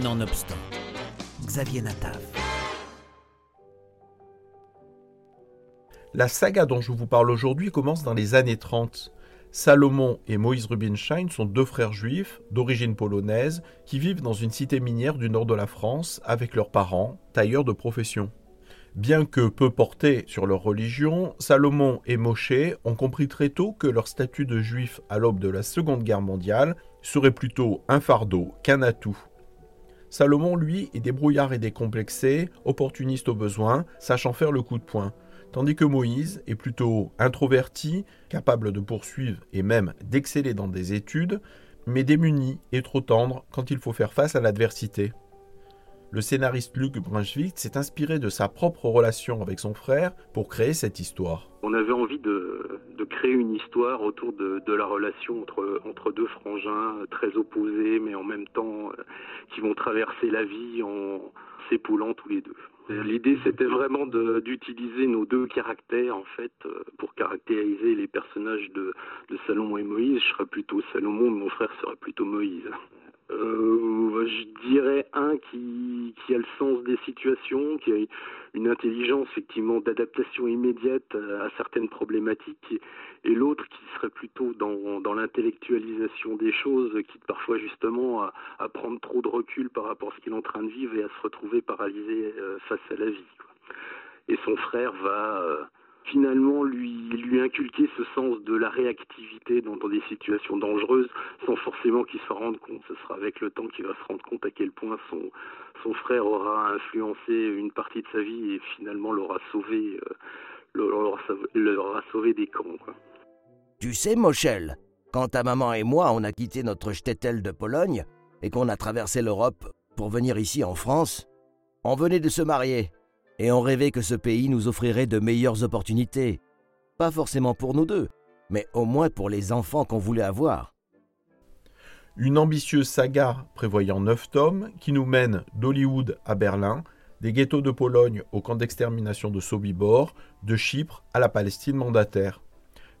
Nonobstant, Xavier Natav. La saga dont je vous parle aujourd'hui commence dans les années 30. Salomon et Moïse Rubinstein sont deux frères juifs d'origine polonaise qui vivent dans une cité minière du nord de la France avec leurs parents, tailleurs de profession. Bien que peu portés sur leur religion, Salomon et Moshe ont compris très tôt que leur statut de juif à l'aube de la Seconde Guerre mondiale serait plutôt un fardeau qu'un atout. Salomon, lui, est débrouillard et décomplexé, opportuniste au besoin, sachant faire le coup de poing tandis que Moïse est plutôt introverti, capable de poursuivre et même d'exceller dans des études, mais démuni et trop tendre quand il faut faire face à l'adversité. Le scénariste Luc Brunswick s'est inspiré de sa propre relation avec son frère pour créer cette histoire. On avait envie de, créer une histoire autour de, la relation entre, deux frangins très opposés, mais en même temps euh, qui vont traverser la vie en s'époulant tous les deux. L'idée, c'était vraiment d'utiliser nos deux caractères, en fait, euh, pour caractériser les personnages de, de Salomon et Moïse. Je serais plutôt Salomon, mon frère serait plutôt Moïse. Euh, je dirais un qui, a le sens des situations, qui a une intelligence effectivement d'adaptation immédiate à, certaines problématiques, et l'autre qui serait plutôt dans, l'intellectualisation des choses, qui parfois justement à, prendre trop de recul par rapport à ce qu'il est en train de vivre et à se retrouver paralysé euh, face à la vie. Et son frère va euh, finalement lui, lui inculquer ce sens de la réactivité dans, des situations dangereuses sans forcément qu'il s'en rende compte. Ce sera avec le temps qu'il va se rendre compte à quel point son, son frère aura influencé une partie de sa vie et finalement l'aura sauvé, euh, l'aura sauvé des camps. Tu sais, Mochel, quand ta maman et moi on a quitté notre shtetl de Pologne et qu'on a traversé l'Europe pour venir ici en France, on venait de se marier et on rêvait que ce pays nous offrirait de meilleures opportunités. Pas forcément pour nous deux, mais au moins pour les enfants qu'on voulait avoir. Une ambitieuse saga prévoyant neuf tomes qui nous mène d'Hollywood à Berlin, des ghettos de Pologne au camp d'extermination de Sobibor, de Chypre à la Palestine mandataire.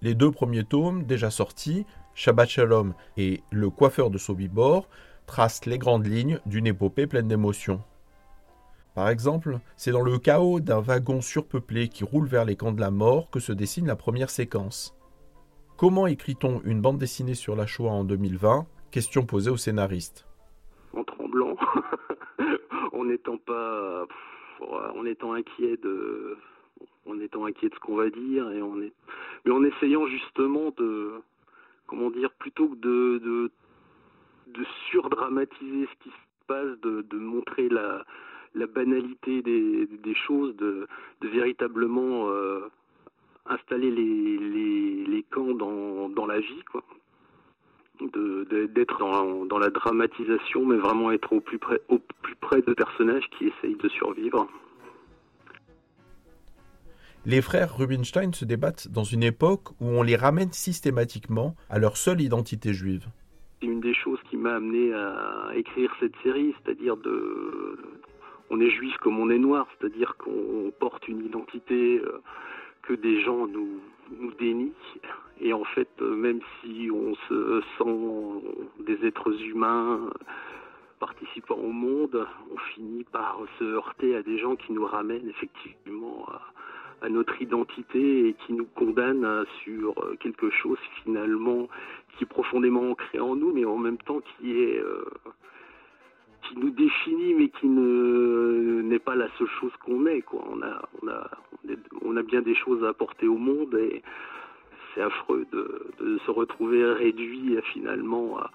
Les deux premiers tomes, déjà sortis, Shabbat Shalom et Le coiffeur de Sobibor, tracent les grandes lignes d'une épopée pleine d'émotions. Par exemple, c'est dans le chaos d'un wagon surpeuplé qui roule vers les camps de la mort que se dessine la première séquence. Comment écrit-on une bande dessinée sur la Shoah en 2020 Question posée au scénariste. En tremblant, en n'étant pas, en étant inquiet de, en étant de ce qu'on va dire et mais en essayant justement de, comment dire, plutôt que de, surdramatiser ce qui se passe, de montrer la, la banalité des, des choses, de, de véritablement euh, installer les, les, les, camps dans, dans la vie, quoi. D'être dans, dans, la dramatisation, mais vraiment être au plus près, au plus près de personnages qui essayent de survivre. Les frères Rubinstein se débattent dans une époque où on les ramène systématiquement à leur seule identité juive. C'est une des choses qui m'a amené à écrire cette série, c'est-à-dire de, on est juif comme on est noir, c'est-à-dire qu'on porte une identité euh, que des gens nous, dénient. Et en fait, euh, même si on se sent des êtres humains participant au monde, on finit par se heurter à des gens qui nous ramènent effectivement à, notre identité et qui nous condamnent sur quelque chose finalement qui est profondément ancré en nous, mais en même temps qui est euh, nous définit mais qui ne n'est pas la seule chose qu'on est quoi. On a on a on a bien des choses à apporter au monde et c'est affreux de, se retrouver réduit finalement à,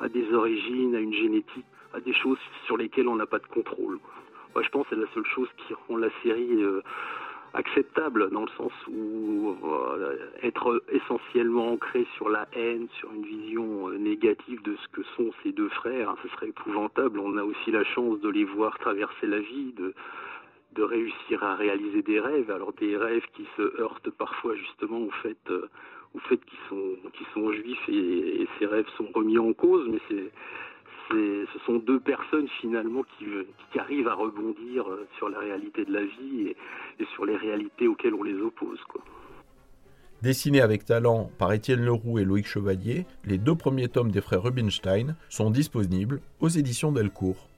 à, des origines, à une génétique, à des choses sur lesquelles on n'a pas de contrôle. Moi, je pense que c'est la seule chose qui rend la série euh, acceptable dans le sens où euh, être essentiellement ancré sur la haine, sur une vision euh, négative de ce que sont ces deux frères, hein, ce serait épouvantable. On a aussi la chance de les voir traverser la vie, de, de réussir à réaliser des rêves. Alors des rêves qui se heurtent parfois justement au fait, euh, au fait qu'ils sont, qu'ils sont juifs et, et ces rêves sont remis en cause, mais c'est ce sont deux personnes finalement qui, qui, arrivent à rebondir euh, sur la réalité de la vie et, sur les réalités auxquelles on les oppose. Dessinés avec talent par Étienne Leroux et Loïc Chevalier, les deux premiers tomes des frères Rubinstein sont disponibles aux éditions Delcourt.